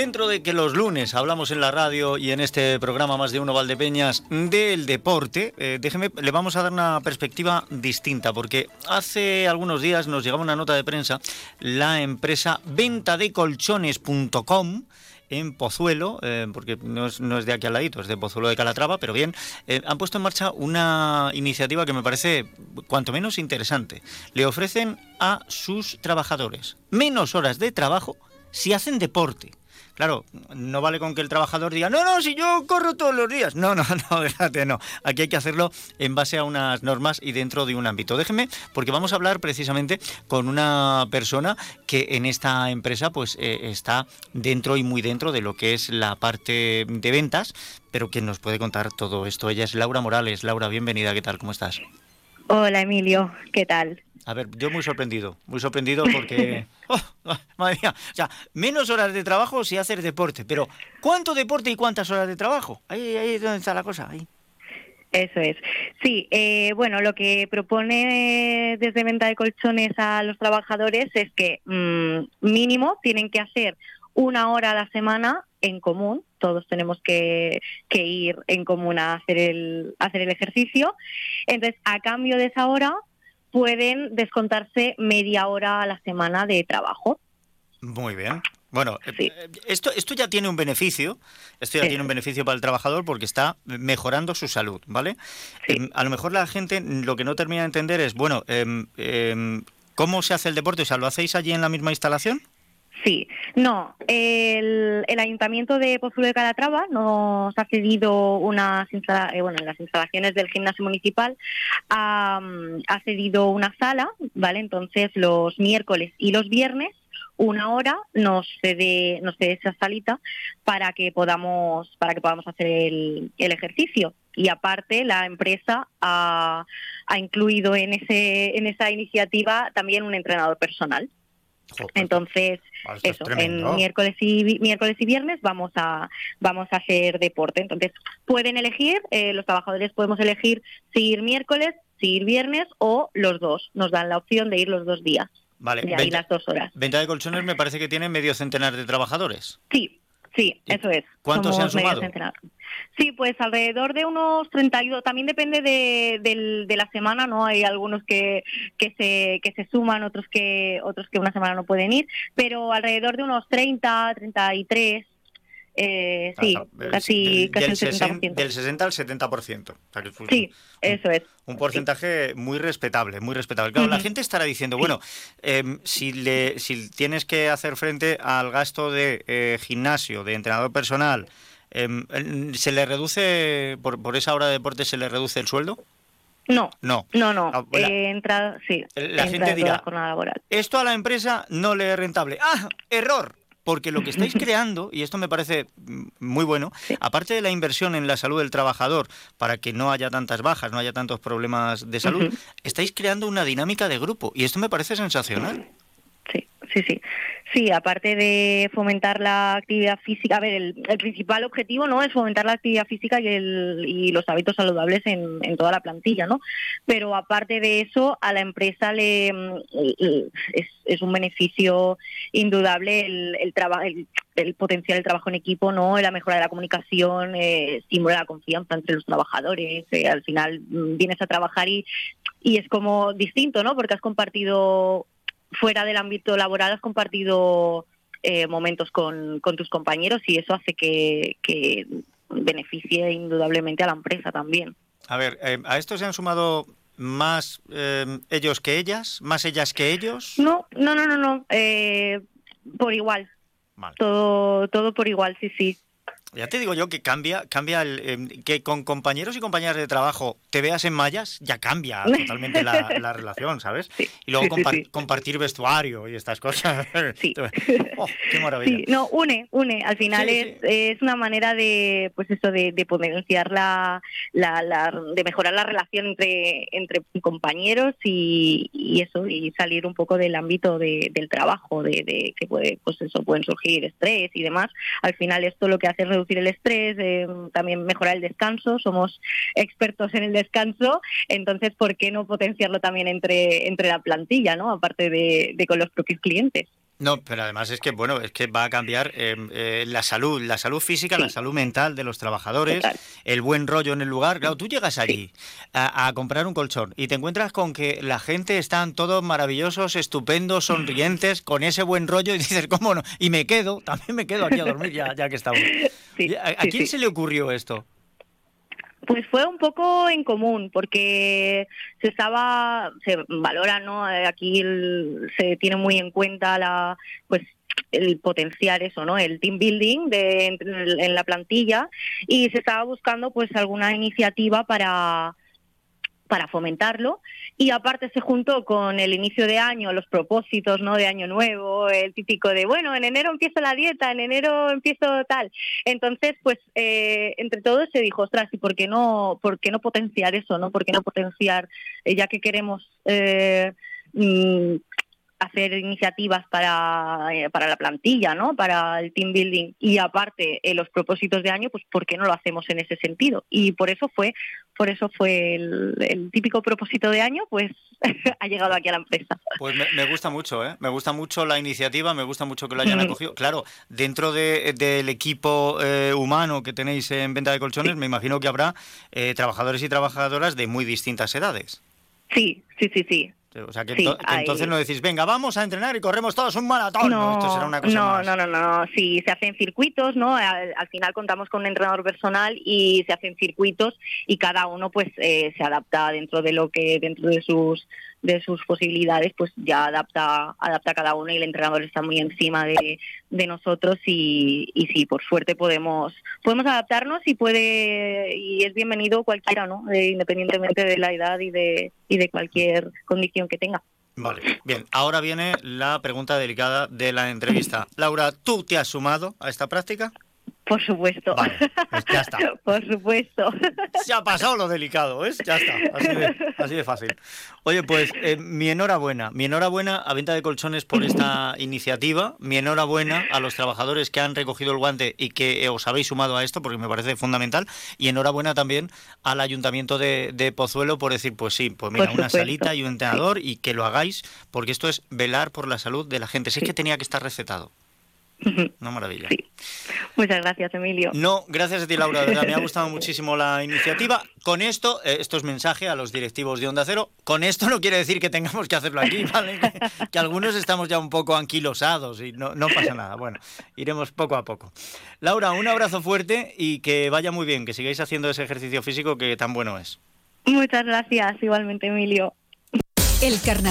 Dentro de que los lunes hablamos en la radio y en este programa Más de Uno Valdepeñas del deporte, eh, déjeme, le vamos a dar una perspectiva distinta, porque hace algunos días nos llegaba una nota de prensa, la empresa ventadecolchones.com en Pozuelo, eh, porque no es, de aquí al ladito, es de Pozuelo de Calatrava, pero bien, eh, han puesto en marcha una iniciativa que me parece cuanto menos interesante. Le ofrecen a sus trabajadores menos horas de trabajo si hacen deporte. Claro, no vale con que el trabajador diga, no, no, si yo corro todos los días. No, no, no, fíjate, no. Aquí hay que hacerlo en base a unas normas y dentro de un ámbito. Déjeme, porque vamos a hablar precisamente con una persona que en esta empresa pues eh, está dentro y muy dentro de lo que es la parte de ventas, pero que nos puede contar todo esto. Ella es Laura Morales. Laura, bienvenida, ¿qué tal? ¿Cómo estás? Hola Emilio, ¿qué tal? A ver, yo muy sorprendido, muy sorprendido porque, oh, oh, madre mía, o sea, menos horas de trabajo si hacer deporte, pero ¿cuánto deporte y cuántas horas de trabajo? Ahí, ahí es donde está la cosa, ahí. Eso es. Sí, eh, bueno, lo que propone desde venta de colchones a los trabajadores es que mm, mínimo tienen que hacer una hora a la semana en común, todos tenemos que, que, ir en común a hacer el, hacer el ejercicio. Entonces, a cambio de esa hora, pueden descontarse media hora a la semana de trabajo. Muy bien. Bueno, eh, esto, esto ya tiene un beneficio, esto ya tiene un beneficio para el trabajador porque está mejorando su salud, ¿vale? Em, a lo mejor la gente lo que no termina de entender es, bueno, em, em, ¿cómo se hace el deporte? O sea, ¿lo hacéis allí en la misma instalación? Sí, no, el, Ayuntamiento de Pozuelo de Calatrava nos ha cedido unas eh, bueno, en las instalaciones del gimnasio municipal ha, cedido una sala, ¿vale? Entonces los miércoles y los viernes una hora nos cede, nos cede esa salita para que podamos para que podamos hacer el, el ejercicio y aparte la empresa ha, ha incluido en ese en esa iniciativa también un entrenador personal. Entonces, eso, en miércoles y miércoles y viernes vamos a vamos a hacer deporte. Entonces, pueden elegir, eh, los trabajadores podemos elegir si ir miércoles, si ir viernes o los dos. Nos dan la opción de ir los dos días. Vale, y las dos horas. Venta de colchones me parece que tiene medio centenar de trabajadores. Sí, sí, eso es. ¿Cuántos se han sumado? Sí, pues alrededor de unos 32. También depende de, de, la semana, ¿no? Hay algunos que, que, se, que se suman, otros que, otros que una semana no pueden ir, pero alrededor de unos 30, 33. Eh, sí, casi, del, casi del 60%. Del 60 al 70%. sí, eso es. Un porcentaje muy respetable, muy respetable. Claro, la gente estará diciendo, bueno, em, si, le, si tienes que hacer frente al gasto de eh, gimnasio, de entrenador personal, Em, ¿Se le reduce, por, por esa hora de deporte, se le reduce el sueldo? No, no, no, no. Ah, eh, entra, sí, la gente dirá, esto a la empresa no le es rentable. ¡Ah! ¡Error! Porque lo que estáis creando, y esto me parece muy bueno, aparte de la inversión en la salud del trabajador, para que no haya tantas bajas, no haya tantos problemas de salud, estáis creando una dinámica de grupo, y esto me parece sensacional. Sí, sí, sí. Aparte de fomentar la actividad física, a ver, el, principal objetivo no es fomentar la actividad física y, el, y los hábitos saludables en, en, toda la plantilla, ¿no? Pero aparte de eso, a la empresa le es, es un beneficio indudable el, el, el, el potenciar el trabajo en equipo, ¿no? La mejora de la comunicación, eh, estimula la confianza entre los trabajadores. Eh, al final mm, vienes a trabajar y, y es como distinto, ¿no? Porque has compartido fuera del ámbito laboral has compartido eh, momentos con, tus compañeros y eso hace que, beneficie indudablemente a la empresa también. A ver, eh, ¿a esto se han sumado más eh, ellos que ellas? ¿Más ellas que ellos? No, no, no, no, no. por igual. Todo, todo por igual, sí, sí. Ya te digo yo que cambia, cambia el, em, que con compañeros y compañeras de trabajo te veas en mallas, ya cambia totalmente la, relación, ¿sabes? y luego compartir vestuario y estas cosas. Sí. oh, qué maravilla. Sí, no, une, une. Al final es, es una manera de, pues eso, de, de potenciar la, la, de mejorar la relación entre, entre compañeros y, y eso, y salir un poco del ámbito de, del trabajo, de, de que puede, pues eso, pueden surgir estrés y demás. Al final esto lo que hace es reducir el estrés, eh, también mejorar el descanso. Somos expertos en el descanso, entonces, ¿por qué no potenciarlo también entre, entre la plantilla, ¿no? aparte de, con los propios clientes? No, pero además es que, bueno, es que va a cambiar eh, eh, la salud, la salud física, la salud mental de los trabajadores, el buen rollo en el lugar. Claro, tú llegas allí a, comprar un colchón y te encuentras con que la gente están todos maravillosos, estupendos, sonrientes, con ese buen rollo y dices, ¿cómo no? Y me quedo, también me quedo aquí a dormir ya, ya que estamos. ¿A, quién se le ocurrió esto? Pues fue un poco en común, porque se estaba, se valora, ¿no? Eh, aquí se tiene muy en cuenta la, pues el potenciar eso, ¿no? El team building de, en la plantilla y se estaba buscando pues alguna iniciativa para para fomentarlo y aparte se juntó con el inicio de año, los propósitos ¿no? de año nuevo, el típico de, bueno, en enero empiezo la dieta, en enero empiezo tal. Entonces, pues eh, entre todos se dijo, ostras, ¿y por qué no, por qué no potenciar eso? ¿no? ¿Por qué no potenciar, eh, ya que queremos... Eh, mm, hacer iniciativas para, eh, para la plantilla, ¿no? Para el team building y aparte eh, los propósitos de año, pues ¿por qué no lo hacemos en ese sentido? Y por eso fue, por eso fue el, típico propósito de año, pues ha llegado aquí a la empresa. Pues me, gusta mucho, ¿eh? Me gusta mucho la iniciativa, me gusta mucho que lo hayan acogido. Claro, dentro del equipo eh, humano que tenéis en venta de colchones, me imagino que habrá trabajadores y trabajadoras de muy distintas edades. Sí, sí, sí, sí. O sea, que, entonces no decís, venga, vamos a entrenar y corremos todos un maratón. No, esto será una cosa no, no, no, no, Sí, se hacen circuitos, ¿no? Al, final contamos con un entrenador personal y se hacen circuitos y cada uno pues eh, se adapta dentro de lo que, dentro de sus de sus posibilidades, pues ya adapta, adapta cada uno y el entrenador está muy encima de, de nosotros y, y sí, por suerte podemos, podemos adaptarnos y puede, y es bienvenido cualquiera, ¿no? Eh, independientemente de la edad y de, y de cualquier condición que tenga. Vale, bien, ahora viene la pregunta delicada de la entrevista. Laura, ¿tú te has sumado a esta práctica? Por supuesto. Pues ya está. Por supuesto. Se ha pasado lo delicado, ¿ves? Ya está. Así de, fácil. Oye, pues eh, mi enhorabuena. Mi enhorabuena a Venta de Colchones por esta iniciativa. Mi enhorabuena a los trabajadores que han recogido el guante y que os habéis sumado a esto, porque me parece fundamental. Y enhorabuena también al Ayuntamiento de, Pozuelo por decir, pues sí, pues mira, una salita y un entrenador y que lo hagáis, porque esto es velar por la salud de la gente. Sí, es que tenía que estar recetado. Una maravilla. Sí. Muchas gracias, Emilio. No, gracias a ti, Laura. verdad, me ha gustado muchísimo la iniciativa. Con esto, eh, esto es mensaje a los directivos de Onda Cero. Con esto no quiere decir que tengamos que hacerlo aquí, ¿vale? que, algunos estamos ya un poco anquilosados y no, no pasa nada. Bueno, iremos poco a poco. Laura, un abrazo fuerte y que vaya muy bien, que sigáis haciendo ese ejercicio físico que tan bueno es. Muchas gracias, igualmente, Emilio. El carnaval.